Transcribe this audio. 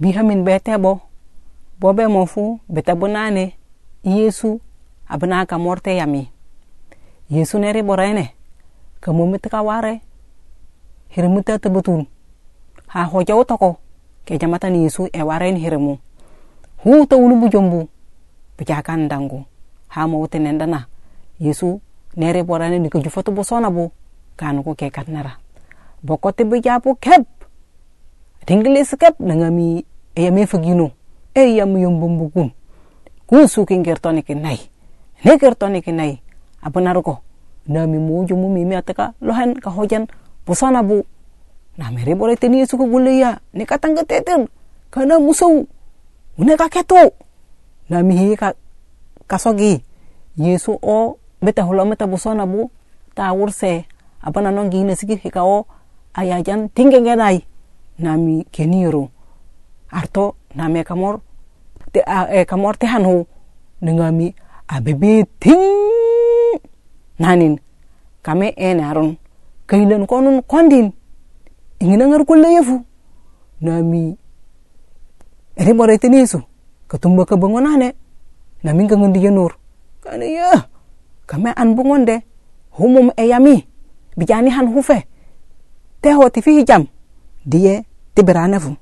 biha min bete bo. Bo be mo fu bete bonane yesu abna ka morte yami yesu neri borene ka momit ka ware. Hirmuta tebutun ha hoja utoko ke jamatan yesu e waren hirmu hu ta ulu bujombu bijakan dangu ha mo wote nendana yesu nere borane ni ko jufatu bosona bu kanu ko ke katnara bokote bijapu kep. Tinglis kep nangami e yame fagino e yam yombum kun sukin kertoni kinai ne kertoni kinai abunaruko nami mojo mu mimi ataka lohan ka hojan busana bu. Na mere bole teni yesu ko ya. Ne katanga teten kana musau. Une ka keto nami hi ka kasogi. Yesu o beta hula meta busana bu. Ta wurse abana nongi ne sigi hika o ayajan tingengenai nami keniro arto nami kamor te e kamor te hanu nengami abebe ting. Nanin kame ene aron kailan konun kondin ingina ngar kulle yefu nami eri bore tenesu ketumba ke bangonane nami kangendi yenur kane ya kame an bungonde humum eyami bijani han hufe teho tifi hijam diye tiberane fu